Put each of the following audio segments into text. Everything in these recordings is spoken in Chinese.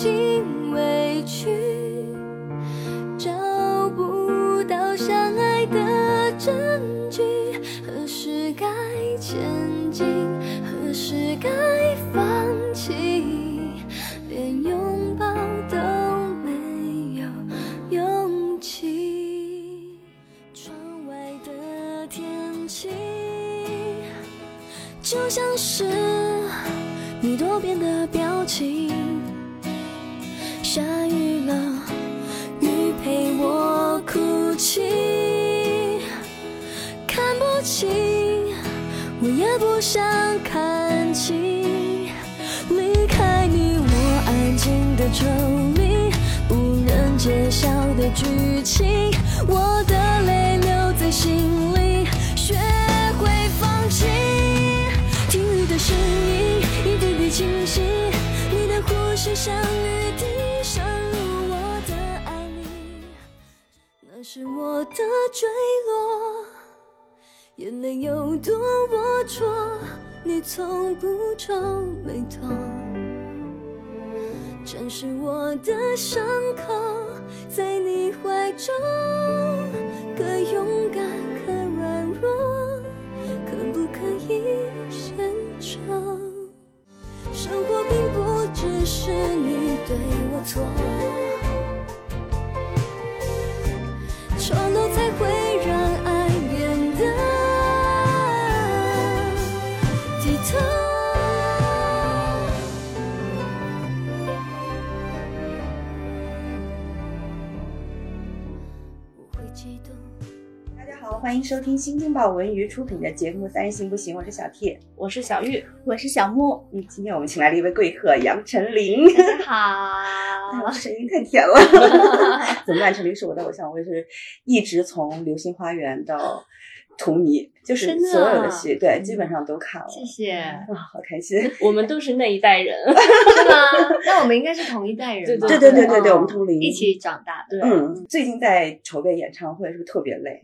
心委屈，找不到相爱的证据。何时该前进，何时该放剧情，我的泪留在心里，学会放弃。听雨的声音，一点点清晰，你的呼吸像雨滴渗入我的爱里，那是我的坠落，眼泪有多龌龊，你从不皱眉头。正是我的伤口，在你怀中，可勇敢，可软弱，可不可以 sen 筹？生活并不只是你对我错，欢迎收听新京报文娱出品的节目《三人行不行》，我是小 T，。我是小玉，我是小木，嗯，今天我们请来了一位贵客杨丞琳。大家 哎，我好。声音太甜了。怎么办？丞琳是我的偶像，我也是一直从《流星花园》到《荼蘼》，就是所有的啊戏，对，基本上都看了。谢谢，啊，好开心！我们都是那一代人，是吗？那我们应该是同一代人，对对对对对对，哦我们同龄。一起长大的。嗯，最近在筹备演唱会，是不是特别累？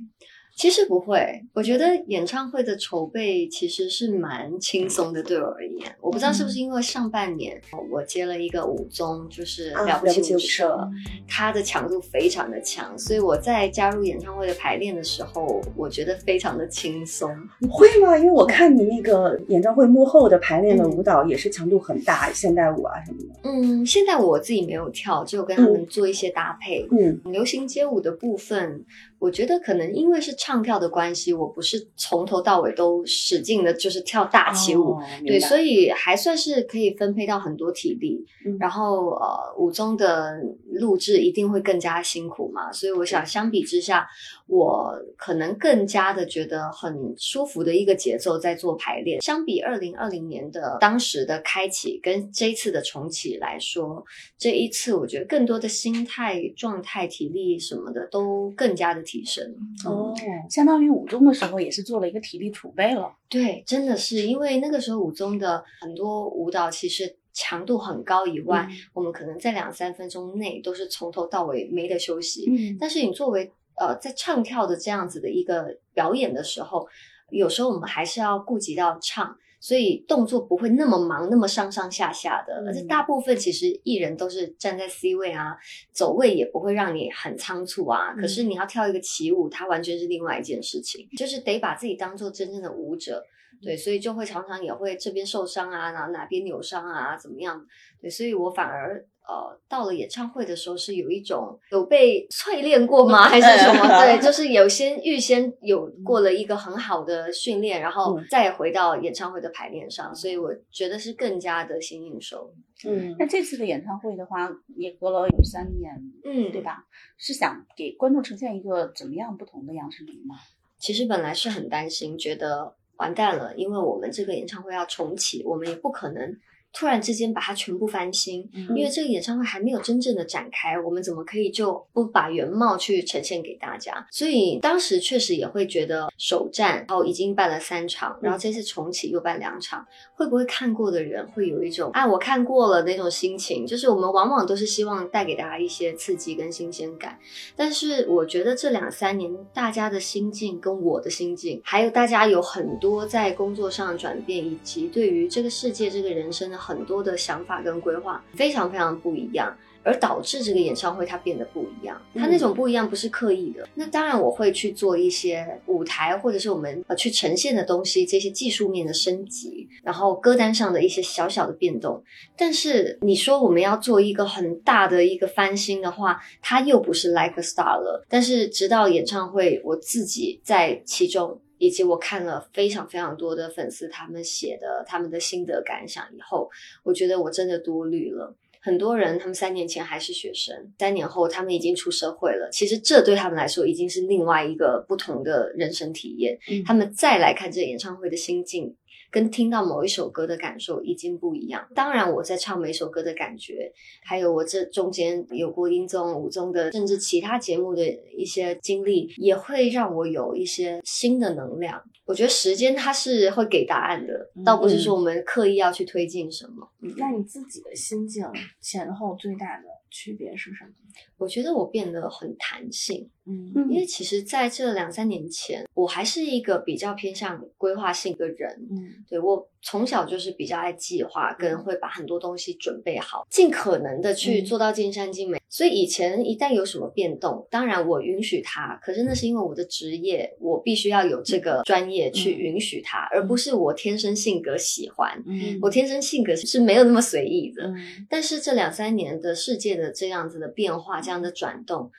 其实不会，我觉得演唱会的筹备其实是蛮轻松的，对我而言。我不知道是不是因为上半年我接了一个舞综，就是啊了不起舞社社，它的强度非常的强，所以我在加入演唱会的排练的时候，我觉得非常的轻松。会吗？因为我看你那个演唱会幕后的排练的舞蹈也是强度很大，现代舞啊什么的。嗯，现在我自己没有跳，只有跟他们做一些搭配。嗯，流行街舞的部分，我觉得可能因为是唱跳的关系，我不是从头到尾都使劲的，就是跳大起舞。哦对，所以以还算是可以分配到很多体力，嗯然后呃，舞中的录制一定会更加辛苦嘛，所以我想相比之下，我可能更加的觉得很舒服的一个节奏在做排练。相比二零二零年的当时的开启跟这一次的重启来说，这一次我觉得更多的心态、状态、体力什么的都更加的提升。哦，相当于五中的时候也是做了一个体力储备了。对，真的是因为那个时候舞中的很多舞蹈其实强度很高以外，嗯我们可能在两三分钟内都是从头到尾没得休息。嗯，但是你作为呃在唱跳的这样子的一个表演的时候，有时候我们还是要顾及到唱。所以动作不会那么忙，那么上上下下的，而且大部分其实艺人都是站在 C 位啊，走位也不会让你很仓促啊。可是你要跳一个起舞，它完全是另外一件事情，就是得把自己当做真正的舞者。对，所以就会常常也会这边受伤啊，然后哪边扭伤啊，怎么样？对，所以我反而呃到了演唱会的时候是有一种有被淬炼过吗？还是什么？对，就是有先预先有过了一个很好的训练，然后再回到演唱会的排练上，所以我觉得是更加的心应手。嗯，那这次的演唱会的话，也隔了有三年，嗯对吧？是想给观众呈现一个怎么样不同的杨丞琳吗？其实本来是很担心，觉得完蛋了，因为我们这个演唱会要重启，我们也不可能突然之间把它全部翻新，嗯因为这个演唱会还没有真正的展开，我们怎么可以就不把原貌去呈现给大家？所以当时确实也会觉得首站，然后已经办了三场，然后这次重启又办两场，会不会看过的人会有一种啊我看过了那种心情？就是我们往往都是希望带给大家一些刺激跟新鲜感，但是我觉得这两三年大家的心境跟我的心境，还有大家有很多在工作上的转变，以及对于这个世界、这个人生的很多的想法跟规划非常非常不一样。而导致这个演唱会它变得不一样，它那种不一样不是刻意的。那当然我会去做一些舞台或者是我们呃去呈现的东西，这些技术面的升级，然后歌单上的一些小小的变动。但是你说我们要做一个很大的一个翻新的话，它又不是 Like a Star 了。但是直到演唱会，我自己在其中，以及我看了非常非常多的粉丝他们写的他们的心得感想以后，我觉得我真的多虑了。很多人，他们三年前还是学生，三年后他们已经出社会了。其实这对他们来说已经是另外一个不同的人生体验。他们再来看这演唱会的心境。跟听到某一首歌的感受已经不一样。当然，我在唱每首歌的感觉，还有我这中间有过音综、舞综的，甚至其他节目的一些经历，也会让我有一些新的能量。我觉得时间它是会给答案的，倒不是说我们刻意要去推进什么。那你自己的心境前后最大的区别是什么？我觉得我变得很弹性。嗯，因为其实在这两三年前，我还是一个比较偏向规划性的人。嗯，对我从小就是比较爱计划，跟会把很多东西准备好，尽可能的去做到尽善尽美。所以以前一旦有什么变动，当然我允许它，可是那是因为我的职业，我必须要有这个专业去允许它，而不是我天生性格喜欢。嗯，我天生性格是没有那么随意的。嗯，但是这两三年的世界的这样子的变化，这样的转动。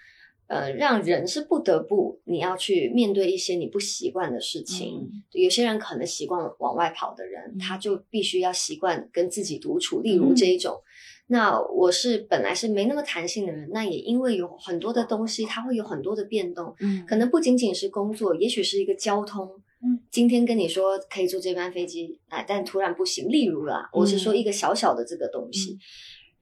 呃，让人是不得不你要去面对一些你不习惯的事情。有些人可能习惯往外跑的人，他就必须要习惯跟自己独处。例如这一种，那我是本来是没那么弹性的人，那也因为有很多的东西，它会有很多的变动。嗯，可能不仅仅是工作，也许是一个交通。嗯，今天跟你说可以坐这班飞机，哎，但突然不行。例如啦，我是说一个小小的这个东西。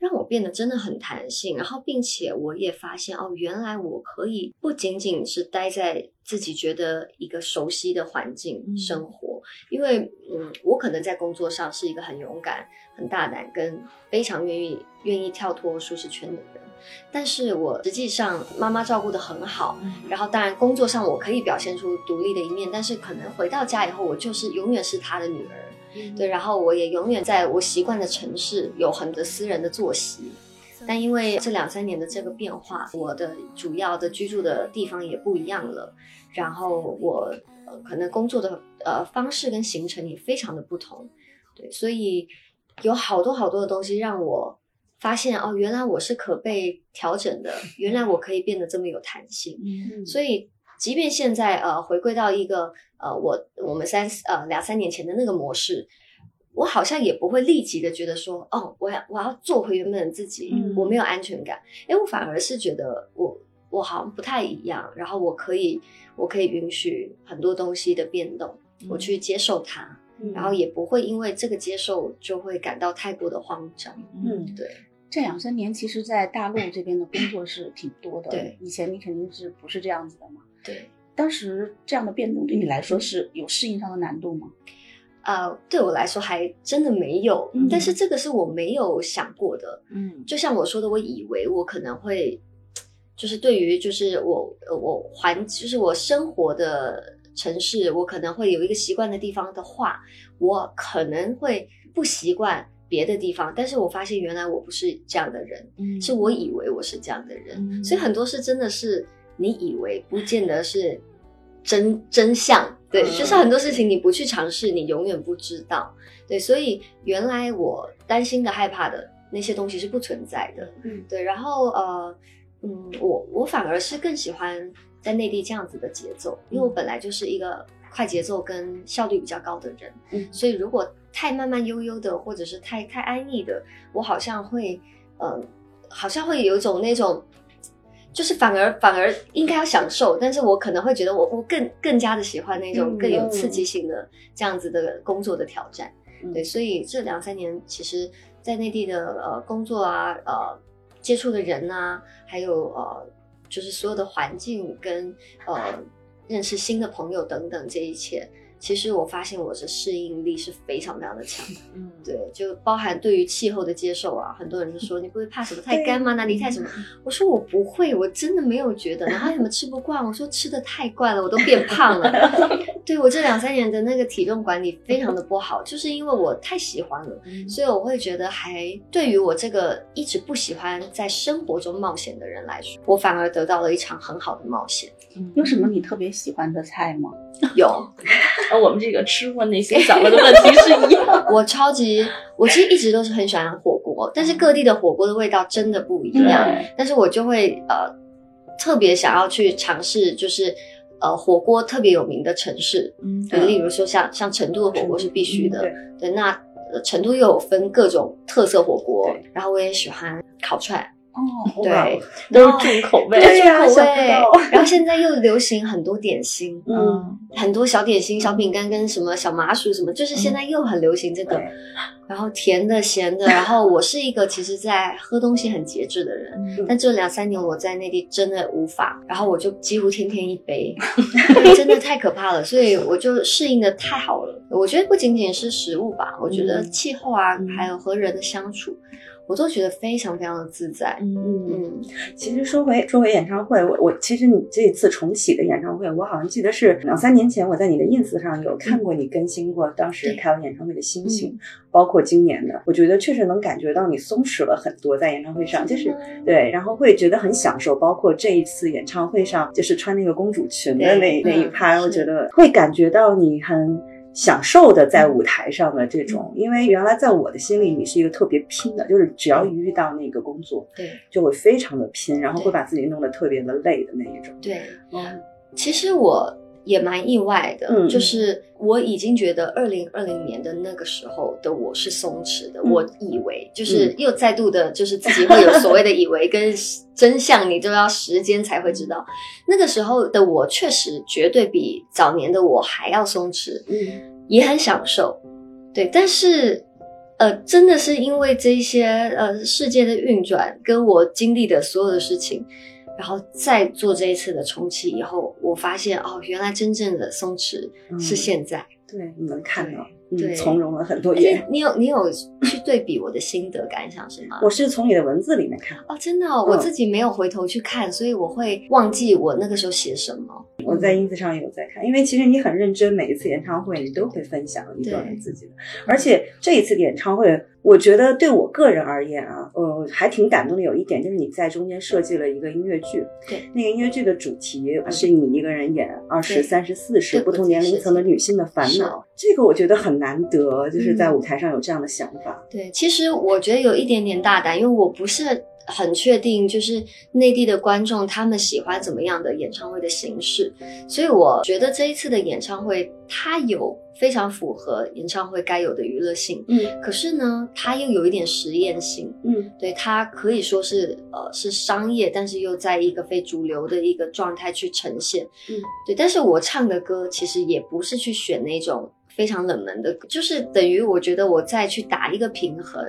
让我变得真的很弹性，然后并且我也发现哦，原来我可以不仅仅是待在自己觉得一个熟悉的环境生活，因为嗯，我可能在工作上是一个很勇敢、很大胆，跟非常愿意愿意跳脱舒适圈的人，但是我实际上妈妈照顾的很好，然后当然工作上我可以表现出独立的一面，但是可能回到家以后，我就是永远是她的女儿。对，然后我也永远在我习惯的城市有很多私人的作息，但因为这两三年的这个变化，我的主要的居住的地方也不一样了，然后我呃可能工作的呃方式跟行程也非常的不同，对，所以有好多好多的东西让我发现哦，原来我是可被调整的，原来我可以变得这么有弹性，嗯，所以。即便现在呃回归到一个呃我我们三呃两三年前的那个模式，我好像也不会立即的觉得说哦我要我要做回原本的自己，我没有安全感，哎我反而是觉得我我好像不太一样，然后我可以我可以允许很多东西的变动，我去接受它，然后也不会因为这个接受就会感到太过的慌张，嗯对。这两三年其实，在大陆这边的工作是挺多的，对，以前你肯定是不是这样子的嘛？对，当时这样的变动对你来说是有适应上的难度吗？啊，对我来说还真的没有，嗯但是这个是我没有想过的。嗯就像我说的，我以为我可能会，就是对于就是我呃我环就是我生活的城市，我可能会有一个习惯的地方的话，我可能会不习惯别的地方。但是我发现原来我不是这样的人，嗯是我以为我是这样的人，嗯所以很多事真的是你以为，不见得是真真相。对，嗯就是很多事情你不去尝试，你永远不知道。对，所以原来我担心的、害怕的那些东西是不存在的。嗯对，然后呃，嗯，我我反而是更喜欢在内地这样子的节奏，因为我本来就是一个快节奏跟效率比较高的人，嗯所以如果太慢慢悠悠的，或者是太太安逸的，我好像会，呃，好像会有一种那种，就是反而反而应该要享受，但是我可能会觉得我我更更加的喜欢那种嗯更有刺激性的这样子的工作的挑战。嗯对，所以这两三年其实，在内地的呃工作啊，呃接触的人啊，还有呃就是所有的环境跟呃认识新的朋友等等这一切，其实我发现我的适应力是非常非常的强。嗯对，就包含对于气候的接受啊，很多人就说你不会怕什么太干吗？哪里太什么？我说我不会，我真的没有觉得。然后你们吃不惯，我说吃的太惯了，我都变胖了。对我这两三年的那个体重管理非常的不好，就是因为我太喜欢了，嗯所以我会觉得还对于我这个一直不喜欢在生活中冒险的人来说，我反而得到了一场很好的冒险。有什么你特别喜欢的菜吗？有，和我们这个吃货内心想问的问题是一样。我超级，我其实一直都是很喜欢火锅，但是各地的火锅的味道真的不一样。但是我就会呃特别想要去尝试，就是呃火锅特别有名的城市，嗯对，例如说像像成都的火锅是必须的，对对，那、呃、成都又有分各种特色火锅，然后我也喜欢烤串，哦，对，都是重口味。对呀口味，然后现在又流行很多点心。嗯，很多小点心、小饼干跟什么小麻薯什么，就是现在又很流行这个。对然后甜的、咸的，然后我是一个其实在喝东西很节制的人，嗯但这两三年我在内地真的无法，然后我就几乎天天一杯，真的太可怕了，所以我就适应的太好了。我觉得不仅仅是食物吧，我觉得嗯气候啊，嗯还有和人的相处，我都觉得非常非常的自在。嗯其实说回说回演唱会，我我其实你这次重启的演唱会，我好像记得是两三年前我在你的 ins 上有看过你更新过当时开完演唱会的心情，包括今年的，我觉得确实能感觉到你松弛了很多在演唱会上，就是对，然后会觉得很享受，包括这一次演唱会上就是穿那个公主裙的那那一拍，我觉得会感觉到你很。享受的在舞台上的这种，因为原来在我的心里，你是一个特别拼的，就是只要一遇到那个工作，对。就会非常的拼，然后会把自己弄得特别的累的那一种。对，嗯。其实我也蛮意外的，嗯就是我已经觉得二零二零年的那个时候的我是松弛的，嗯我以为就是又再度的，就是自己会有所谓的以为跟真相，你都要时间才会知道。那个时候的我确实绝对比早年的我还要松弛，嗯也很享受，对，但是。呃，真的是因为这些呃世界的运转，跟我经历的所有的事情，然后再做这一次的重启以后，我发现哦，原来真正的松弛嗯是现在。对，你能看到，对嗯，从容了很多。你有你有去对比我的心得感想是吗？我是从你的文字里面看，哦，真的、我自己没有回头去看，所以我会忘记我那个时候写什么。我在 ins 上也有在看，因为其实你很认真，每一次演唱会你都会分享一段对自己的，而且这一次的演唱会，我觉得对我个人而言啊，呃，还挺感动的。有一点就是你在中间设计了一个音乐剧，对，那个音乐剧的主题是你一个人演二十对三、十四十不同年龄层的女性的烦恼，这个我觉得很难得，就是在嗯舞台上有这样的想法。对，其实我觉得有一点点大胆，因为我不是很确定，就是内地的观众他们喜欢怎么样的演唱会的形式，所以我觉得这一次的演唱会它有非常符合演唱会该有的娱乐性，嗯可是呢，它又有一点实验性，嗯对，它可以说是呃是商业，但是又在一个非主流的一个状态去呈现。嗯，对。但是我唱的歌其实也不是去选那种非常冷门的，就是等于我觉得我再去打一个平衡。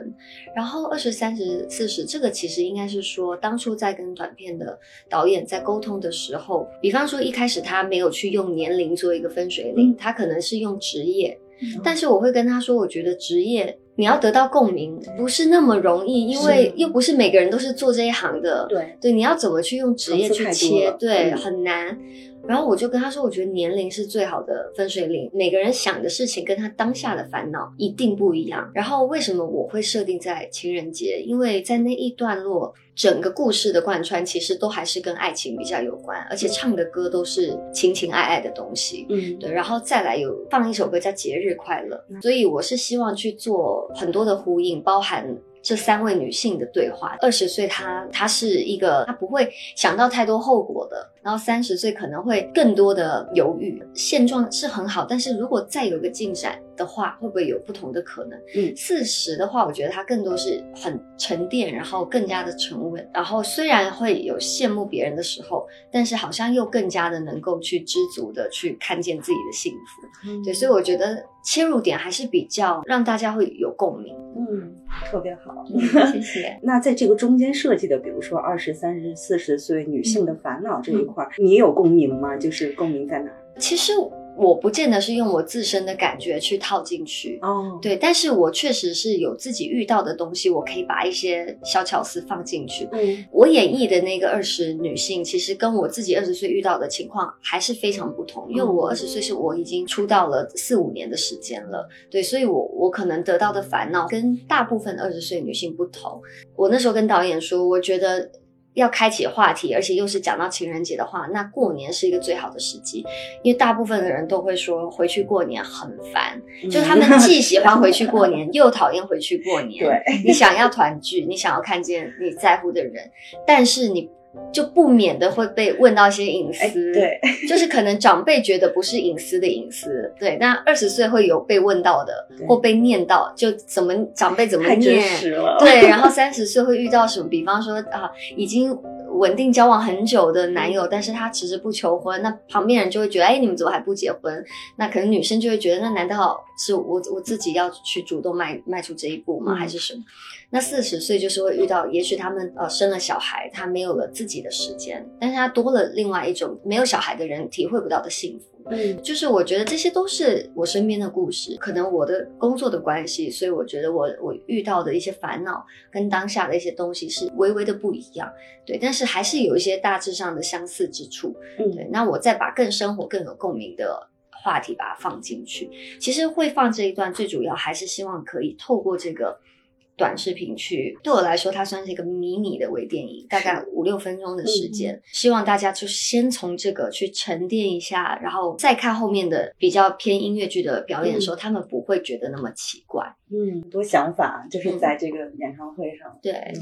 然后二十三十四十这个其实应该是说，当初在跟短片的导演在沟通的时候，比方说一开始他没有去用年龄做一个分水岭，嗯他可能是用职业。嗯但是我会跟他说，我觉得职业你要得到共鸣不是那么容易，因为又不是每个人都是做这一行的。对，对，你要怎么去用职业去切对，嗯很难。然后我就跟他说，我觉得年龄是最好的分水岭，每个人想的事情跟他当下的烦恼一定不一样。然后为什么我会设定在情人节？因为在那一段落，整个故事的贯穿其实都还是跟爱情比较有关，而且唱的歌都是情情爱爱的东西。嗯对，然后再来有放一首歌叫《节日快乐》，所以我是希望去做很多的呼应，包含。这三位女性的对话，二十岁她她是一个她不会想到太多后果的，然后三十岁可能会更多的犹豫。现状是很好，但是如果再有个进展的话，会不会有不同的可能？嗯四十的话，我觉得它更多是很沉淀，然后更加的沉稳，然后虽然会有羡慕别人的时候，但是好像又更加的能够去知足的去看见自己的幸福。嗯对，所以我觉得切入点还是比较让大家会有共鸣。嗯，特别好。谢谢。那在这个中间设计的，比如说二十三十、四十岁女性的烦恼这一嗯块儿，你有共鸣吗？就是共鸣在哪儿？其实我不见得是用我自身的感觉去套进去。哦，对，但是我确实是有自己遇到的东西，我可以把一些小巧思放进去。嗯我演绎的那个二十女性，其实跟我自己二十岁遇到的情况还是非常不同。因为我二十岁是我已经出道了四五年的时间了，对，所以我我可能得到的烦恼跟大部分二十岁女性不同。我那时候跟导演说，我觉得。要开启话题，而且又是讲到情人节的话，那过年是一个最好的时机，因为大部分的人都会说回去过年很烦，就他们既喜欢回去过年，又讨厌回去过年。对，你想要团聚，你想要看见你在乎的人，但是你就不免的会被问到一些隐哎，私，对，就是可能长辈觉得不是隐私的隐私，对，那二十岁会有被问到的对或被念到，就怎么长辈怎么念。对，然后三十岁会遇到什么？比方说啊，已经稳定交往很久的男友，但是他迟迟不求婚，那旁边人就会觉得，哎，你们怎么还不结婚？那可能女生就会觉得，那难道是我我自己要去主动迈迈出这一步吗？嗯还是什么？那四十岁就是会遇到，也许他们呃生了小孩，他没有了自己的时间，但是他多了另外一种没有小孩的人体会不到的幸福。嗯就是我觉得这些都是我身边的故事，可能我的工作的关系，所以我觉得我我遇到的一些烦恼跟当下的一些东西是微微的不一样，对，但是还是有一些大致上的相似之处，嗯对。那我再把更生活、更有共鸣的话题把它放进去，其实会放这一段，最主要还是希望可以透过这个。短视频去，对我来说，它算是一个迷你的微电影，大概五六分钟的时间。希望大家就先从这个去沉淀一下，然后再看后面的比较偏音乐剧的表演的时候，他们不会觉得那么奇怪。嗯，很多想法就是在这个演唱会上。对，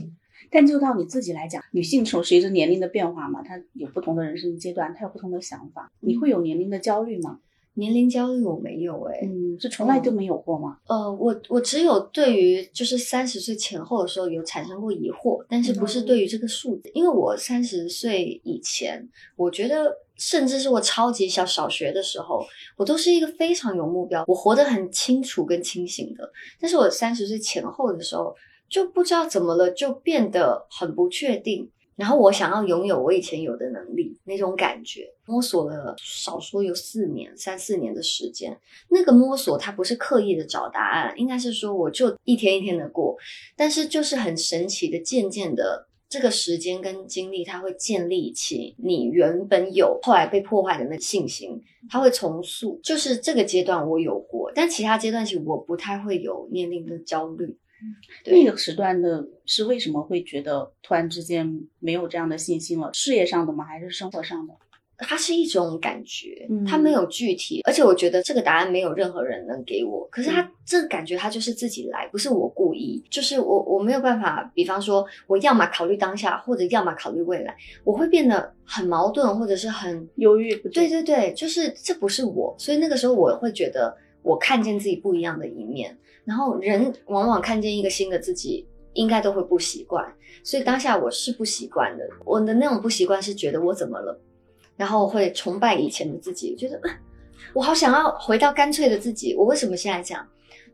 但就到你自己来讲，女性从随着年龄的变化嘛，她有不同的人生阶段，她有不同的想法。你会有年龄的焦虑吗？年龄焦虑我没有哎、嗯，是从来都没有过吗？呃，我我只有对于就是三十岁前后的时候有产生过疑惑，但是不是对于这个数字，因为我三十岁以前，我觉得甚至是我超级小小学的时候，我都是一个非常有目标，我活得很清楚跟清醒的。但是我三十岁前后的时候，就不知道怎么了，就变得很不确定。然后我想要拥有我以前有的能力，那种感觉，摸索了少说有四年、三四年的时间。那个摸索，它不是刻意的找答案，应该是说我就一天一天的过，但是就是很神奇的，渐渐的。这个时间跟精力，它会建立起你原本有后来被破坏的那信心，它会重塑。就是这个阶段我有过，但其他阶段其实我不太会有年龄的焦虑。对那个时段的是为什么会觉得突然之间没有这样的信心了？事业上的吗？还是生活上的？它是一种感觉嗯，它没有具体，而且我觉得这个答案没有任何人能给我。可是它这个感觉，它就是自己来，不是我故意，就是我我没有办法。比方说，我要么考虑当下，或者要么考虑未来，我会变得很矛盾，或者是很犹豫不对对对，就是这不是我，所以那个时候我会觉得我看见自己不一样的一面，然后人往往看见一个新的自己，应该都会不习惯，所以当下我是不习惯的。我的那种不习惯是觉得我怎么了，然后会崇拜以前的自己，觉得我好想要回到干脆的自己，我为什么现在这样？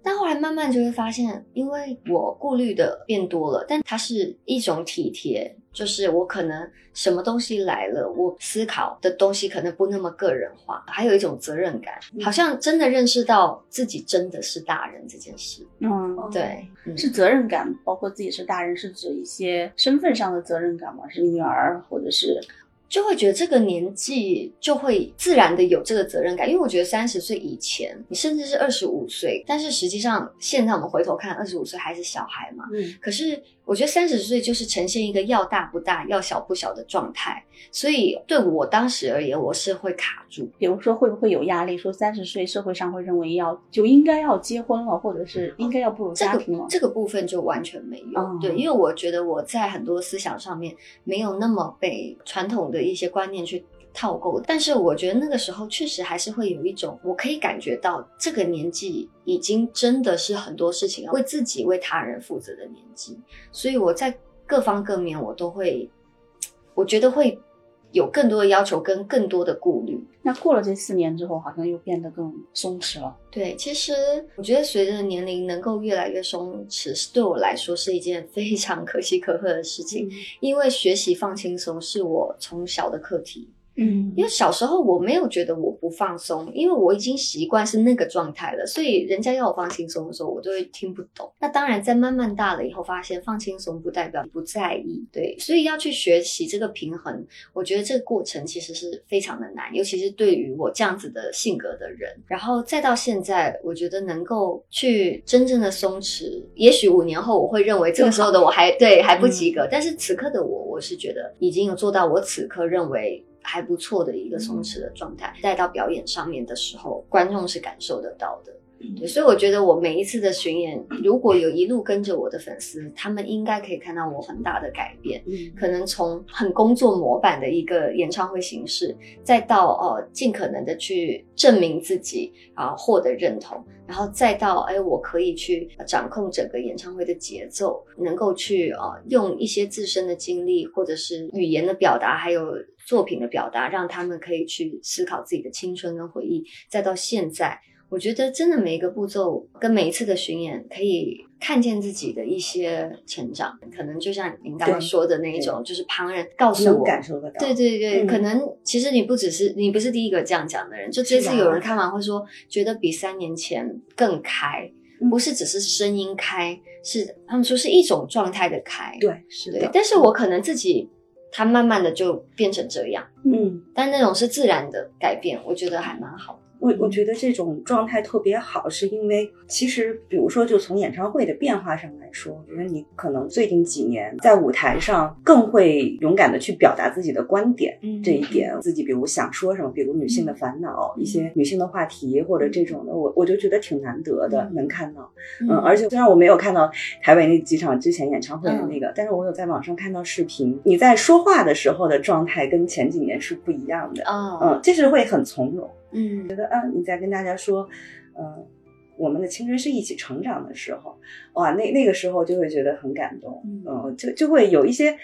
但后来慢慢就会发现，因为我顾虑的变多了，但它是一种体贴，就是我可能什么东西来了，我思考的东西可能不那么个人化，还有一种责任感，好像真的认识到自己真的是大人这件事。嗯，对，嗯是责任感，包括自己是大人，是指一些身份上的责任感吗？是女儿，或者是就会觉得这个年纪就会自然的有这个责任感，因为我觉得三十岁以前，你甚至是二十五岁，但是实际上现在我们回头看，二十五岁还是小孩嘛。嗯可是我觉得三十岁就是呈现一个要大不大、要小不小的状态，所以对我当时而言，我是会卡住。比如说会不会有压力？说三十岁社会上会认为要就应该要结婚了，或者是应该要步入家庭了个。这个部分就完全没有，哦对，因为我觉得我在很多思想上面没有那么被传统的一些观念去套购，但是我觉得那个时候确实还是会有一种，我可以感觉到这个年纪已经真的是很多事情要为自己、为他人负责的年纪，所以我在各方各面我都会，我觉得会有更多的要求跟更多的顾虑。那过了这四年之后，好像又变得更松弛了。对，其实我觉得随着年龄能够越来越松弛，是对我来说是一件非常可喜可贺的事情。因为学习放轻松是我从小的课题，嗯因为小时候我没有觉得我不放松，因为我已经习惯是那个状态了，所以人家要我放轻松的时候，我就会听不懂。那当然，在慢慢大了以后，发现放轻松不代表不在意，对，所以要去学习这个平衡。我觉得这个过程其实是非常的难，尤其是对于我这样子的性格的人。然后再到现在，我觉得能够去真正的松弛，也许五年后我会认为这个时候的我还对还不及格，但是此刻的我，我是觉得已经有做到我此刻认为。还不错的一个松弛的状态，带到表演上面的时候，观众是感受得到的。对，所以我觉得我每一次的巡演，如果有一路跟着我的粉丝，他们应该可以看到我很大的改变。嗯可能从很工作模板的一个演唱会形式，再到哦尽可能的去证明自己啊，获得认同，然后再到哎我可以去掌控整个演唱会的节奏，能够去呃用一些自身的经历或者是语言的表达，还有作品的表达，让他们可以去思考自己的青春跟回忆，再到现在。我觉得真的每一个步骤跟每一次的巡演，可以看见自己的一些成长，可能就像您刚刚说的那一种，就是旁人告诉能我，感受得到。对对对，嗯可能其实你不只是你不是第一个这样讲的人，就这次有人看完会说，觉得比三年前更开，嗯不是只是声音开，是他们说是一种状态的开。对，是的。，但是我可能自己，他慢慢的就变成这样，嗯，但那种是自然的改变，我觉得还蛮好的。我我觉得这种状态特别好，是因为其实，比如说，就从演唱会的变化上来说，我觉得你可能最近几年在舞台上更会勇敢的去表达自己的观点，嗯这一点自己比如想说什么，比如女性的烦恼、一些女性的话题或者这种的，我我就觉得挺难得的，嗯能看到。嗯，而且虽然我没有看到台北那几场之前演唱会的那个，嗯但是我有在网上看到视频，你在说话的时候的状态跟前几年是不一样的。哦，嗯，这是会很从容。嗯。觉得啊，你在跟大家说，嗯、我们的青春是一起成长的时候，哇，那那个时候就会觉得很感动，嗯。嗯，就就会有一些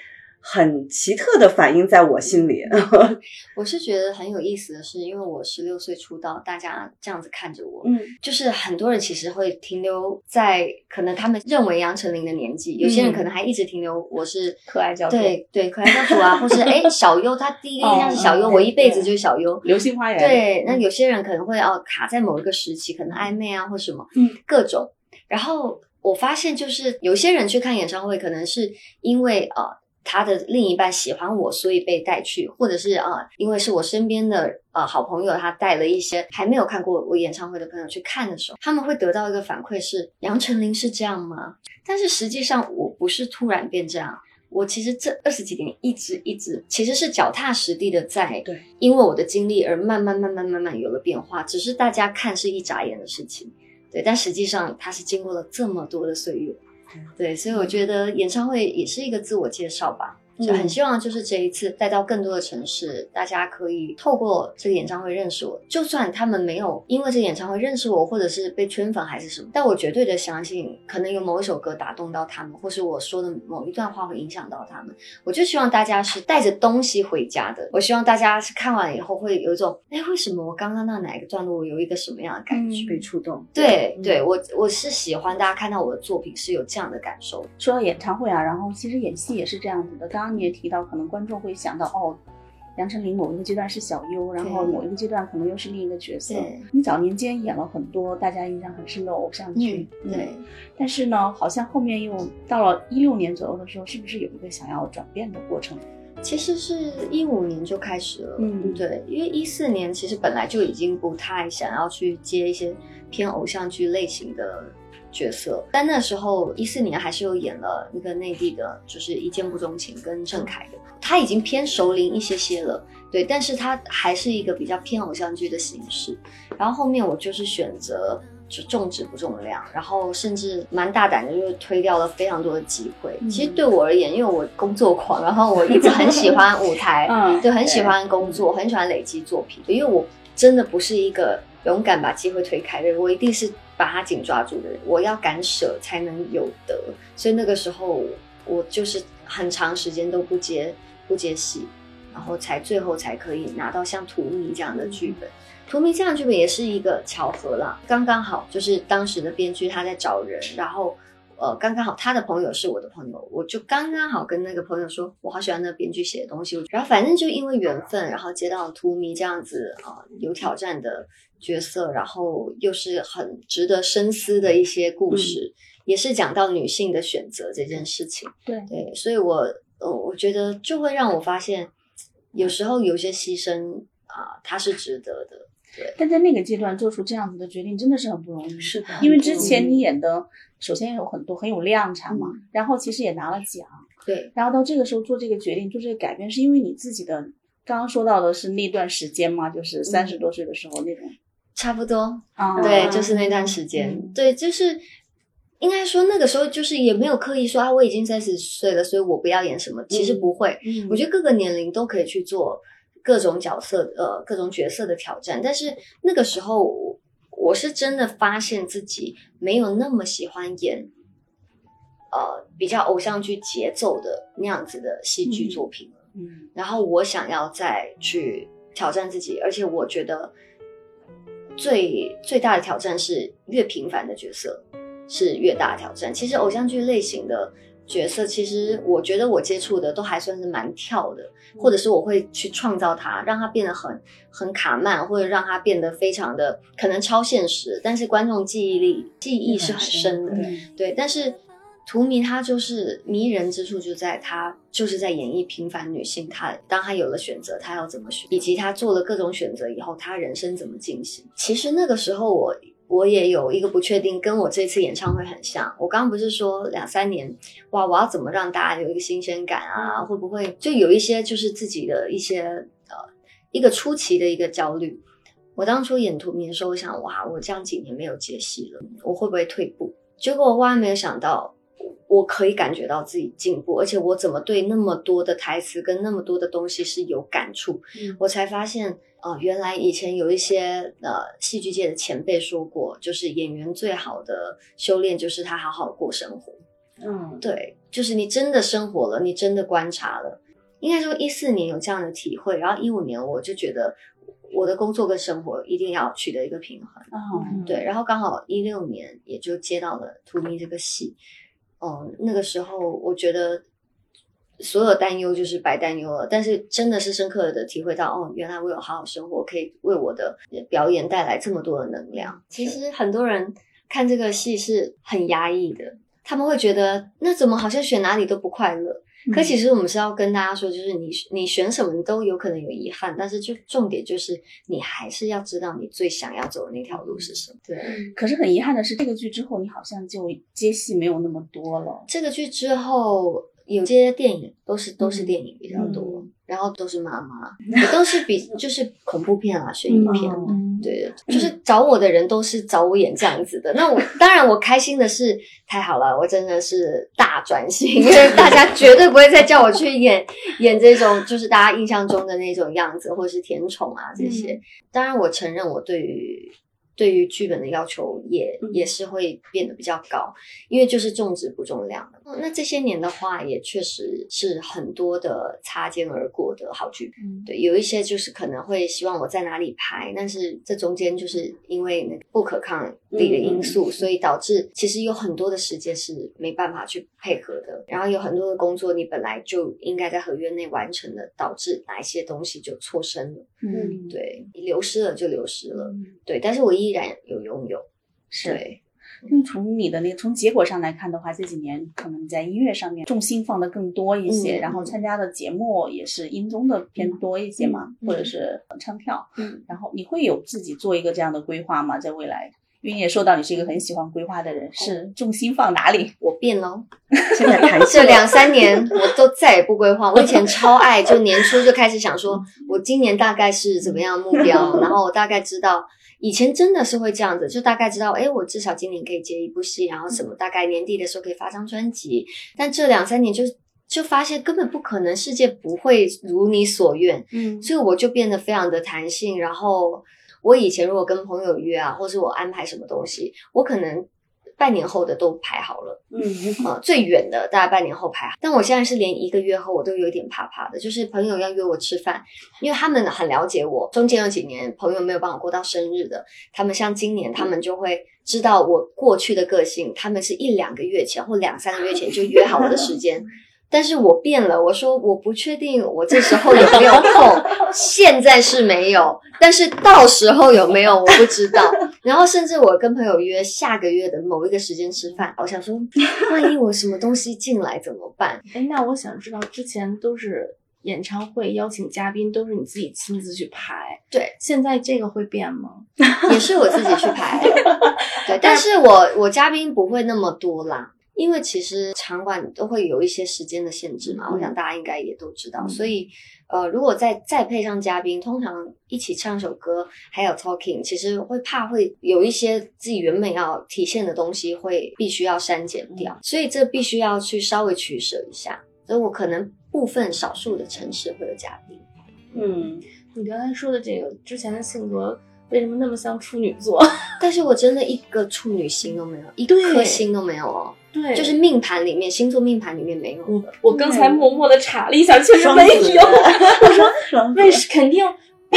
很奇特的反应在我心里。我是觉得很有意思的是，因为我十六岁出道，大家这样子看着我，嗯就是很多人其实会停留在可能他们认为杨丞琳的年纪，有些人可能还一直停留我是 可爱教主对对可爱教主啊，或是哎小优，他第一个印象是小优，哦我一辈子就是小优。流星花园，对，那有些人可能会哦卡在某一个时期，可能暧昧啊或什么，嗯，各种。然后我发现，就是有些人去看演唱会，可能是因为呃他的另一半喜欢我，所以被带去，或者是啊、呃因为是我身边的呃好朋友，他带了一些还没有看过我演唱会的朋友去看的时候，他们会得到一个反馈是：杨丞琳是这样吗？但是实际上我不是突然变这样。我其实这二十几年一直一直其实是脚踏实地的在，对，因为我的经历而慢慢慢慢慢慢有了变化，只是大家看是一眨眼的事情，对，但实际上它是经过了这么多的岁月，对，所以我觉得演唱会也是一个自我介绍吧。就很希望就是这一次带到更多的城市，大家可以透过这个演唱会认识我。就算他们没有因为这个演唱会认识我，或者是被圈粉还是什么，但我绝对的相信，可能有某一首歌打动到他们，或是我说的某一段话会影响到他们。我就希望大家是带着东西回家的。我希望大家是看完以后会有一种，哎，为什么我刚刚那哪一个段落我有一个什么样的感觉？被触动。嗯对对，我我是喜欢大家看到我的作品是有这样的感受。说到演唱会啊，然后其实演戏也是这样子的。刚刚你也提到，可能观众会想到哦，杨丞琳某一个阶段是小优，然后某一个阶段可能又是另一个角色对。你早年间演了很多大家印象很深的偶像剧，嗯，对。但是呢，好像后面又到了一六年左右的时候，是不是有一个想要转变的过程？其实是一五年就开始了，嗯对，因为一四年其实本来就已经不太想要去接一些偏偶像剧类型的角色，但那时候一四年还是有演了一个内地的，就是《一见不钟情》跟郑恺的，他已经偏熟龄一些些了，对，但是他还是一个比较偏偶像剧的形式，然后后面我就是选择。就重质不重量，然后甚至蛮大胆的，就是推掉了非常多的机会。嗯其实对我而言，因为我工作狂，然后我一直很喜欢舞台，嗯就很喜欢工作，很喜欢累积作品。因为我真的不是一个勇敢把机会推开的人，我一定是把他紧抓住的人。我要敢舍才能有得，所以那个时候我就是很长时间都不接不接戏，然后才最后才可以拿到像《荼蘼》这样的剧本。荼蘼这样的剧本也是一个巧合啦，刚刚好就是当时的编剧他在找人，然后呃，刚刚好他的朋友是我的朋友，我就刚刚好跟那个朋友说，我好喜欢那个编剧写的东西。然后反正就因为缘分，然后接到了图迷这样子啊、有挑战的角色，然后又是很值得深思的一些故事，也是讲到女性的选择这件事情。对对，所以我呃，我觉得就会让我发现，有时候有些牺牲啊、它是值得的。但在那个阶段做出这样子的决定，真的是很不容易。是的因为之前你演的，首先有很多很有量产嘛，然后其实也拿了奖，对，然后到这个时候做这个决定，做这个改变，是因为你自己的。刚刚说到的是那段时间嘛，就是三十多岁的时候那种差不多。啊，对，就是那段时间，嗯对，就是应该说那个时候就是也没有刻意说啊，我已经三十岁了，所以我不要演什么。其实不会，嗯我觉得各个年龄都可以去做各种角色，呃，各种角色的挑战。但是那个时候我，我是真的发现自己没有那么喜欢演，呃，比较偶像剧节奏的那样子的戏剧作品了。嗯然后我想要再去挑战自己，而且我觉得最最大的挑战是越平凡的角色是越大的挑战。其实偶像剧类型的角色，其实我觉得我接触的都还算是蛮跳的，或者是我会去创造它，让它变得很很卡慢，或者让它变得非常的可能超现实，但是观众记忆力记忆是很深的。嗯对，但是图迷它就是迷人之处就在它就是在演绎平凡女性，她当她有了选择，她要怎么选，以及她做了各种选择以后，她人生怎么进行。其实那个时候我。我也有一个不确定，跟我这次演唱会很像。我刚刚不是说两三年，哇，我要怎么让大家有一个新鲜感啊？会不会就有一些就是自己的一些呃一个初期的一个焦虑？我当初演图迷的时候，我想，哇，我这样几年没有接戏了，我会不会退步？结果我万万没有想到，我可以感觉到自己进步，而且我怎么对那么多的台词跟那么多的东西是有感触，嗯我才发现，呃，原来以前有一些呃戏剧界的前辈说过，就是演员最好的修炼就是他好好过生活。嗯，对，就是你真的生活了，你真的观察了。应该说一四年有这样的体会，然后一五年我就觉得我的工作跟生活一定要取得一个平衡。哦，对，然后刚好一六年也就接到了《图迷》这个戏，哦、那个时候我觉得所有担忧就是白担忧了，但是真的是深刻的体会到，哦，原来我有好好生活，可以为我的表演带来这么多的能量。其实很多人看这个戏是很压抑的，他们会觉得那怎么好像选哪里都不快乐。可其实我们是要跟大家说，就是你你选什么你都有可能有遗憾，但是就重点就是你还是要知道你最想要走的那条路是什么。对，可是很遗憾的是，这个剧之后你好像就接戏没有那么多了。这个剧之后，有些电影都是都是电影比较多，然后都是妈妈，也都是比 就是恐怖片啊、悬疑片。嗯对，就是找我的人都是找我演这样子的。那我当然我开心的是，太好了，我真的是大转型，因为大家绝对不会再叫我去演演这种就是大家印象中的那种样子，或者是甜宠啊这些。当然，我承认我对于对于剧本的要求也也是会变得比较高，因为就是重质不重量的。那这些年的话，也确实是很多的擦肩而过的好剧本。嗯对，有一些就是可能会希望我在哪里拍，但是这中间就是因为那个不可抗力的因素，所以导致其实有很多的时间是没办法去配合的。然后有很多的工作你本来就应该在合约内完成的，导致哪一些东西就错身了。嗯，对，流失了就流失了。嗯对，但是我依然有拥有。是。对，因为从你的那个从结果上来看的话，这几年可能在音乐上面重心放的更多一些，嗯然后参加的节目也是音综的偏多一些嘛，嗯或者是唱跳。嗯，然后你会有自己做一个这样的规划吗？在未来？因为你也说到你是一个很喜欢规划的人，是重心放哪里？我变了。现在弹这两三年 我都再也不规划。我以前超爱，就年初就开始想说，我今年大概是怎么样目标，然后我大概知道。以前真的是会这样子，就大概知道，哎，我至少今年可以接一部戏，然后什么大概年底的时候可以发张专辑。但这两三年就就发现根本不可能，世界不会如你所愿，嗯所以我就变得非常的弹性。然后我以前如果跟朋友约啊，或是我安排什么东西，我可能半年后的都排好了，嗯呃，最远的大概半年后排。但我现在是连一个月后我都有点怕怕的，就是朋友要约我吃饭，因为他们很了解我，中间有几年朋友没有帮我过到生日的，他们像今年他们就会知道我过去的个性，他们是一两个月前或两三个月前就约好我的时间。但是我变了，我说我不确定我这时候有没有空，现在是没有，但是到时候有没有我不知道。然后甚至我跟朋友约下个月的某一个时间吃饭，我想说，万一我什么东西进来怎么办？哎，那我想知道，之前都是演唱会邀请嘉宾，都是你自己亲自去排，对，现在这个会变吗？也是我自己去排，对，但是我我嘉宾不会那么多啦。因为其实场馆都会有一些时间的限制嘛，我想大家应该也都知道，所以呃，如果再再配上嘉宾，通常一起唱首歌，还有 talking，其实会怕会有一些自己原本要体现的东西会必须要删减掉，所以这必须要去稍微取舍一下。所以我可能部分少数的城市会有嘉宾。嗯，你刚才说的这个之前的性格，为什么那么像处女座？但是我真的一个处女心都没有，一对颗心都没有哦，对，就是命盘里面星座命盘里面没有我的。我刚才默默的查了一下，确实没有。我说为什肯定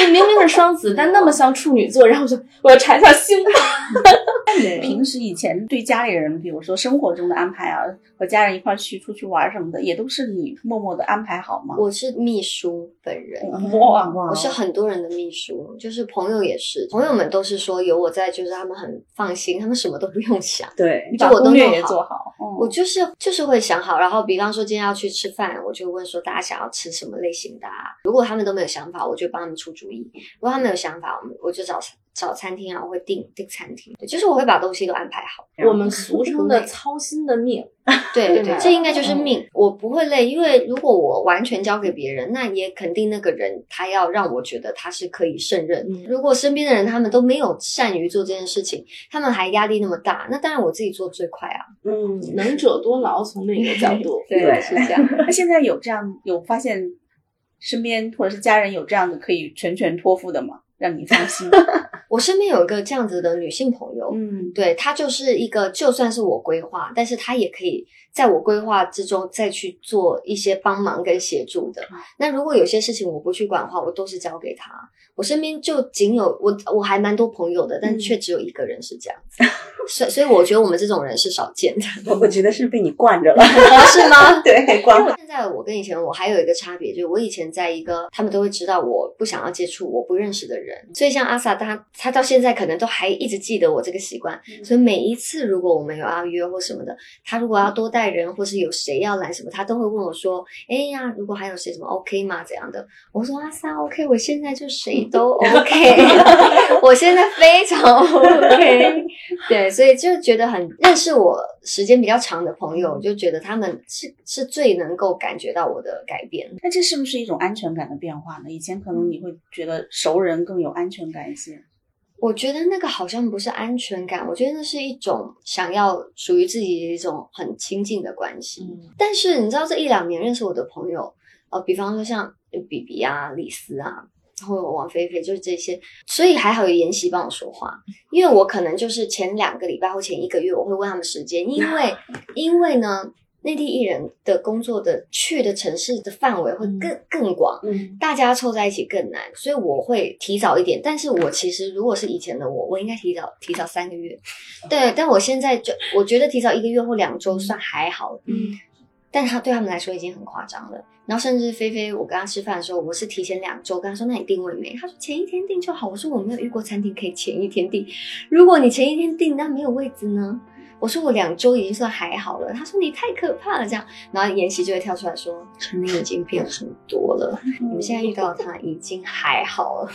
明明明是双子，但那么像处女座，然后我就我要查一下星盘。对平时以前对家里人，比如说生活中的安排啊，和家人一块儿去出去玩什么的，也都是你默默的安排好吗？我是秘书本人，哇哇我是很多人的秘书，就是朋友也是，朋友们都是说有我在，就是他们很放心，他们什么都不用想。对你把就我都攻略也做好。嗯我就是就是会想好，然后比方说今天要去吃饭，我就问说大家想要吃什么类型的啊？如果他们都没有想法，我就帮他们出主意；如果他们有想法，我们我就找找餐厅啊，我会订订餐厅。对，就是我会把东西都安排好。我们俗称的操心的命，对 对对这应该就是命。我不会累，因为如果我完全交给别人，那也肯定那个人他要让我觉得他是可以胜任。嗯如果身边的人他们都没有善于做这件事情，他们还压力那么大，那当然我自己做最快啊。嗯，能者多劳。从另一个角度，对是这样。那现在有这样有发现身边或者是家人有这样的可以全权托付的吗？让你放心。我身边有一个这样子的女性朋友，嗯，对她就是一个，就算是我规划，但是她也可以在我规划之中再去做一些帮忙跟协助的。那如果有些事情我不去管的话，我都是交给她。我身边就仅有我，我还蛮多朋友的，但却只有一个人是这样子。所以，所以我觉得我们这种人是少见的，我我觉得是被你惯着了，是吗？对，惯现在我跟以前我还有一个差别，就是我以前在一个他们都会知道我不想要接触我不认识的人，所以像阿萨他他到现在可能都还一直记得我这个习惯，所以每一次如果我们有要约或什么的，他如果要多带人或是有谁要来什么，他都会问我说：“哎呀，如果还有谁什么 OK 吗？怎样的？”我说：“阿萨 OK，我现在就谁都 OK，我现在非常 OK。”对，所以就觉得很认识我时间比较长的朋友，就觉得他们是是最能够感觉到我的改变。那这是不是一种安全感的变化呢？以前可能你会觉得熟人更有安全感一些。我觉得那个好像不是安全感，我觉得那是一种想要属于自己的一种很亲近的关系。嗯但是你知道，这一两年认识我的朋友，呃，比方说像比比啊、李斯啊，然后王菲菲，就是这些，所以还好有妍希帮我说话，因为我可能就是前两个礼拜或前一个月，我会问他们时间，因为 因为呢，内地艺人的工作的去的城市的范围会更更广，嗯大家凑在一起更难，所以我会提早一点。但是我其实如果是以前的我，我应该提早提早三个月，对。但我现在就我觉得提早一个月或两周算还好，嗯，但他对他们来说已经很夸张了。然后甚至菲菲，我跟他吃饭的时候，我是提前两周跟他说：“那你定位没？”他说：“前一天订就好。”我说：“我没有遇过餐厅可以前一天订。如果你前一天订，那没有位置呢？”我说：“我两周已经算还好了。”他说：“你太可怕了。”这样，然后妍希就会跳出来说：“陈琳已经变很多了，你们现在遇到他已经还好了。”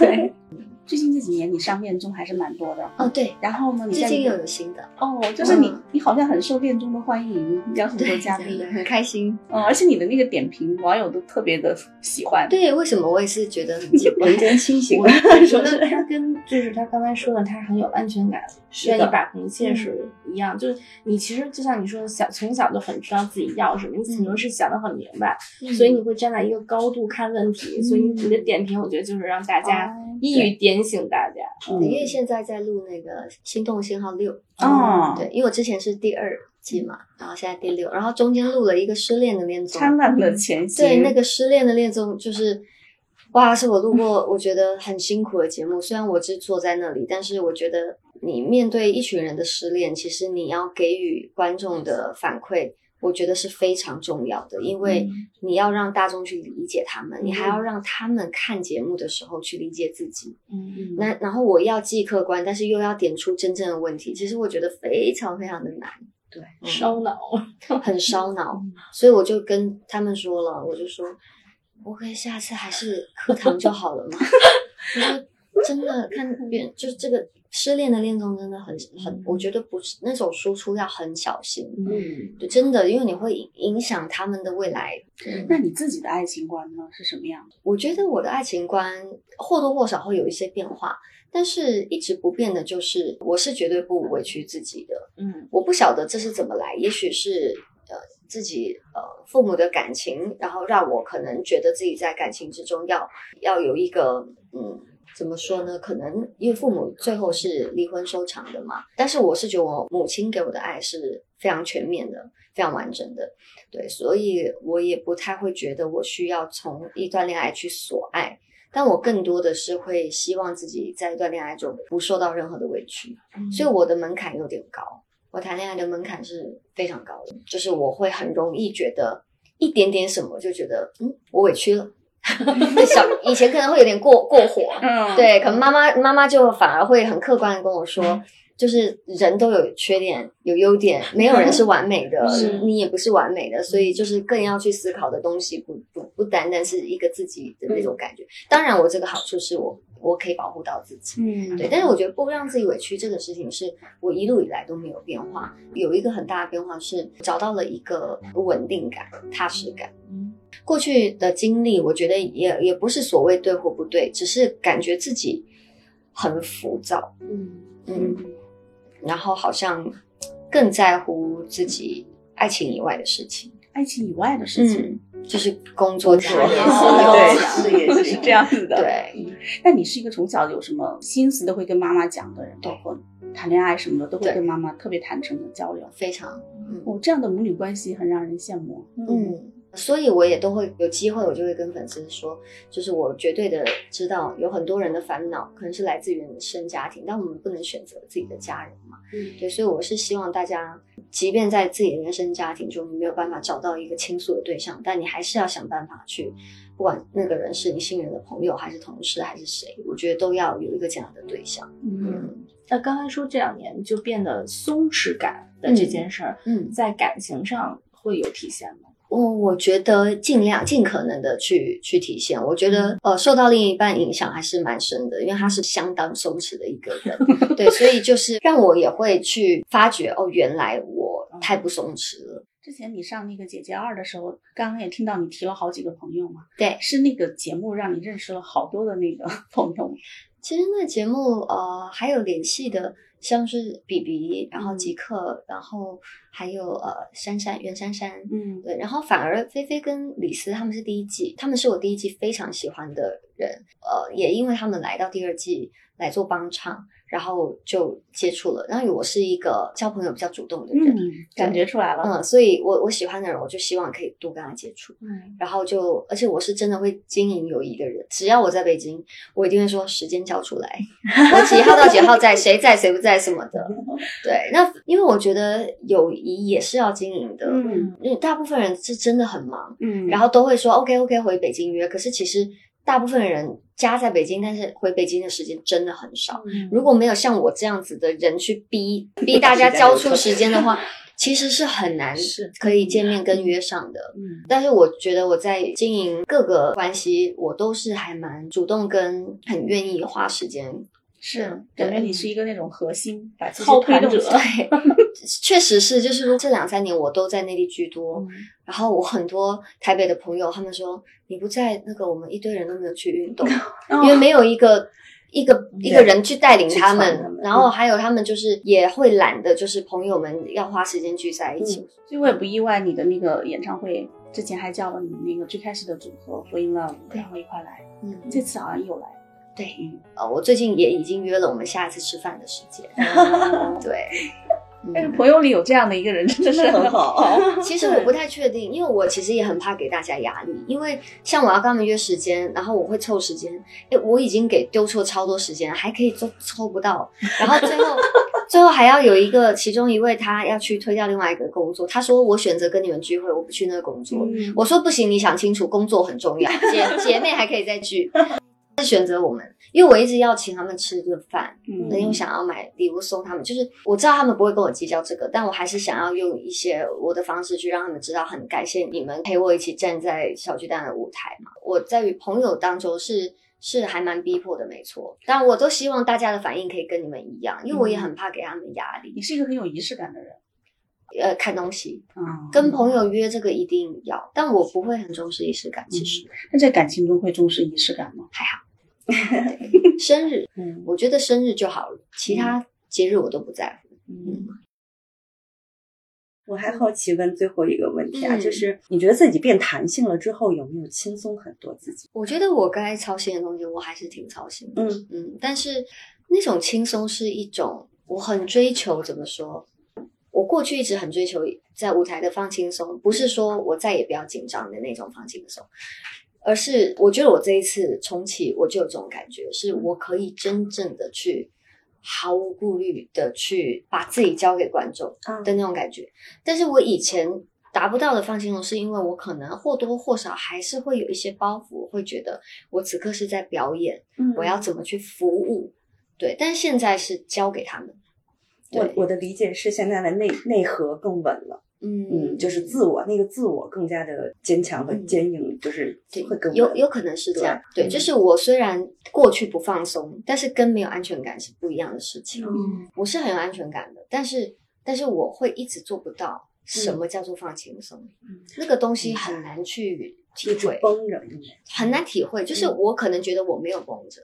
对，最近这几年你上恋综还是蛮多的。哦对，然后呢，你最近又有新的，哦，就是你嗯你好像很受恋综的欢迎，邀请很多，嘉宾。很开心。嗯，而且你的那个点评，网友都特别的喜欢。对，为什么我也是觉得很 清醒我。觉得他跟就是他刚才说的，他很有安全感，愿意把控一切是一样。就是你其实就像你说的，小从小就很知道自己要什么，你很多事想得很明白，所以你会站在一个高度看问题。所以你的点评，我觉得就是让大家哦一语点点醒大家。嗯因为现在在录那个《心动信号六》，哦，对，因为我之前是第二季嘛，然后现在第六，然后中间录了一个失恋的恋综，灿烂的前行。对，那个失恋的恋综就是，哇，是我录过 我觉得很辛苦的节目。虽然我只坐在那里，但是我觉得你面对一群人的失恋，其实你要给予观众的反馈，我觉得是非常重要的，因为你要让大众去理解他们，你还要让他们看节目的时候去理解自己。嗯那然后我要既客观，但是又要点出真正的问题，其实我觉得非常非常的难。对，嗯烧脑。很烧脑，所以我就跟他们说了，我就说，我可以下次还是课堂就好了嘛。我说真的看别人就是这个失恋的恋综真的很很，我觉得不是那种输出要很小心，嗯，就，真的，因为你会影影响他们的未来。那你自己的爱情观呢是什么样的？我觉得我的爱情观或多或少会有一些变化，但是一直不变的就是，我是绝对不委屈自己的。嗯我不晓得这是怎么来，也许是呃自己呃父母的感情，然后让我可能觉得自己在感情之中要要有一个嗯。怎么说呢？可能因为父母最后是离婚收场的嘛，但是我是觉得我母亲给我的爱是非常全面的、非常完整的，对，所以我也不太会觉得我需要从一段恋爱去索爱，但我更多的是会希望自己在一段恋爱中不受到任何的委屈，所以我的门槛有点高。我谈恋爱的门槛是非常高的，就是我会很容易觉得一点点什么就觉得，嗯，我委屈了。小以前可能会有点过过火，嗯，对，可能妈妈妈妈就反而会很客观的跟我说，就是人都有缺点有优点，没有人是完美的，是你也不是完美的，所以就是更要去思考的东西不不不单单是一个自己的那种感觉。当然，我这个好处是我我可以保护到自己，嗯，对，但是我觉得不让自己委屈这个事情，是我一路以来都没有变化。有一个很大的变化是找到了一个稳定感、踏实感。嗯过去的经历，我觉得也也不是所谓对或不对，只是感觉自己很浮躁，嗯嗯，然后好像更在乎自己爱情以外的事情，爱情以外的事情，嗯，就是工作、家工作业、哦对事事业是这样子的。，对。那你是一个从小有什么心思都会跟妈妈讲的人，对包括谈恋爱什么的都会对跟妈妈特别坦诚的交流。非常，嗯哦，这样的母女关系很让人羡慕。嗯，所以我也都会有机会，我就会跟粉丝说，就是我绝对的知道有很多人的烦恼可能是来自于原生家庭，但我们不能选择自己的家人嘛。嗯对，所以我是希望大家，即便在自己的原生家庭中，你没有办法找到一个倾诉的对象，但你还是要想办法去，不管那个人是你信任的朋友，还是同事，还是谁，我觉得都要有一个这样的对象。嗯，嗯那刚才说这两年就变得松弛感的这件事儿，嗯，在感情上会有体现吗？我我觉得尽量尽可能的去去体现，我觉得呃受到另一半影响还是蛮深的，因为他是相当松弛的一个人，对，所以就是让我也会去发觉哦，原来我太不松弛了，之前你上那个姐姐二的时候，刚刚也听到你提了好几个朋友嘛，对，是那个节目让你认识了好多的那个 朋友。其实那节目呃还有联系的，像是比比，然后吉克，然后还有呃珊珊袁珊珊，嗯。对，然后反而菲菲跟李斯他们是第一季，他们是我第一季非常喜欢的人，呃，也因为他们来到第二季来做帮唱，然后就接触了。然后我是一个交朋友比较主动的人，嗯，感觉出来了。嗯，所以我我喜欢的人，我就希望可以多跟他接触。嗯然后就，而且我是真的会经营友谊的人。只要我在北京，我一定会说时间交出来，我几号到几号在，谁在谁不在什么的。对，那因为我觉得友谊也是要经营的。嗯因为大部分人是真的很忙，嗯，然后都会说 OK OK 回北京约。可是其实大部分人家在北京，但是回北京的时间真的很少。嗯如果没有像我这样子的人去逼 逼大家交出时间的话，其实是很难是可以见面跟约上的。嗯但是我觉得我在经营各个关系，我都是还蛮主动跟很愿意花时间。是感觉你是一个那种核心，把自己操盘者推动起来。对，确实是，就是说这两三年我都在内地居多，嗯然后我很多台北的朋友，他们说你不在，那个我们一堆人都没有去运动，因为没有一个。一个一个人去带领他们他，们然后还有他们就是也会懒得，就是朋友们要花时间聚在一起。所以我也不意外，你的那个演唱会之前还叫了你那个最开始的组合 f l in Love，对然后一块来，嗯，这次好像又来。对，呃，我最近也已经约了我们下一次吃饭的时间。对，但是嗯朋友里有这样的一个人，真的是很好。其实我不太确定，因为我其实也很怕给大家压力，因为像我要跟他们约时间，然后我会凑时间，哎，我已经给丢错超多时间，还可以抽抽不到，然后最后最后还要有一个其中一位他要去推掉另外一个工作，他说我选择跟你们聚会，我不去那个工作，嗯。我说不行，你想清楚，工作很重要，姐姐妹还可以再聚，选择我们，因为我一直要请他们吃顿饭，嗯因为我想要买礼物送他们，就是我知道他们不会跟我计较这个，但我还是想要用一些我的方式去让他们知道，很感谢你们陪我一起站在小巨蛋的舞台嘛。我在与朋友当中是是还蛮逼迫的，没错，但我都希望大家的反应可以跟你们一样，因为我也很怕给他们压力。你是一个很有仪式感的人。呃，看东西，嗯，跟朋友约这个一定要，但我不会很重视仪式感，其实那在感情中会重视仪式感吗？还好。对 生日，嗯，我觉得生日就好了，其他节日我都不在乎。嗯，我还好奇问最后一个问题啊，嗯就是你觉得自己变弹性了之后，有没有轻松很多自己？我觉得我该操心的东西，我还是挺操心的。嗯嗯，但是那种轻松是一种我很追求，怎么说？我过去一直很追求在舞台的放轻松，不是说我再也不要紧张的那种放轻松，而是我觉得我这一次重启，我就有这种感觉，是我可以真正的去毫无顾虑的去把自己交给观众啊的那种感觉。但是我以前达不到的放轻松，是因为我可能或多或少还是会有一些包袱，会觉得我此刻是在表演，嗯我要怎么去服务，对。但现在是交给他们，对，我我的理解是现在的内内核更稳了，嗯嗯，就是自我那个自我更加的坚强和嗯坚硬，就是对会更有有可能是这样，对，对嗯就是我虽然过去不放松，但是跟没有安全感是不一样的事情。嗯我是很有安全感的，但是但是我会一直做不到嗯什么叫做放轻松，嗯那个东西很难去体会，绷着，很难体会。就是我可能觉得我没有绷着，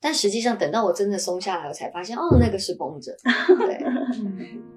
但实际上等到我真的松下来，我才发现哦，那个是绷着。对，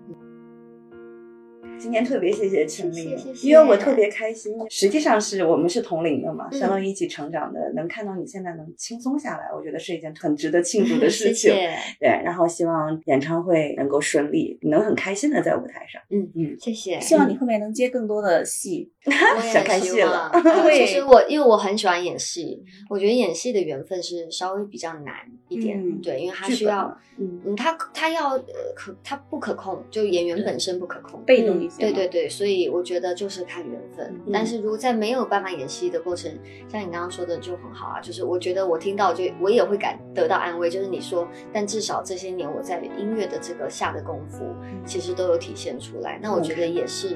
今天特别谢谢陈丽，谢谢谢谢因为我特别开心。实际上是我们是同龄的嘛，嗯相当于一起成长的，能看到你现在能轻松下来，我觉得是一件很值得庆祝的事谢情。谢，对，然后希望演唱会能够顺利，你能很开心的在舞台上。嗯嗯，谢谢。希望你后面能接更多的戏。想看戏了其实我 因为我很喜欢演戏，我觉得演戏的缘分是稍微比较难一点，嗯对，因为它需要，嗯嗯，它它要呃可他不可控，就演员本身不可控，被动一些嘛对对对，所以我觉得就是看缘分。嗯但是如果在没有办法演戏的过程，像你刚刚说的就很好啊，就是我觉得我听到就我也会感得到安慰，就是你说，但至少这些年我在音乐的这个下的功夫，其实都有体现出来，那我觉得也是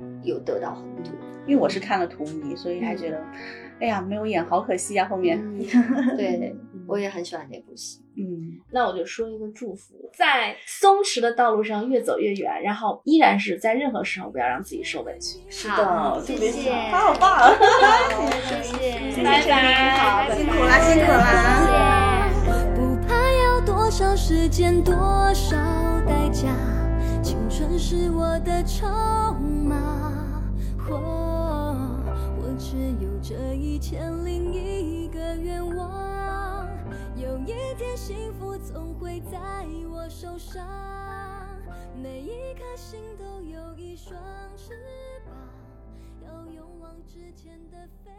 嗯有得到很多。因为我是看了图迷，所以还觉得，哎呀，没有演好可惜啊。后面，嗯，对，我也很喜欢这部戏。嗯，那我就说一个祝福，在松弛的道路上越走越远，然后依然是在任何时候不要让自己受委屈。是的，特别谢谢好，好棒！谢谢，拜拜好，辛苦啦，辛苦啦。不怕要多少时间，多少代价，青春是我的筹码。这一千零一个愿望，有一天幸福总会在我手上，每一颗心都有一双翅膀，要勇往直前的飞。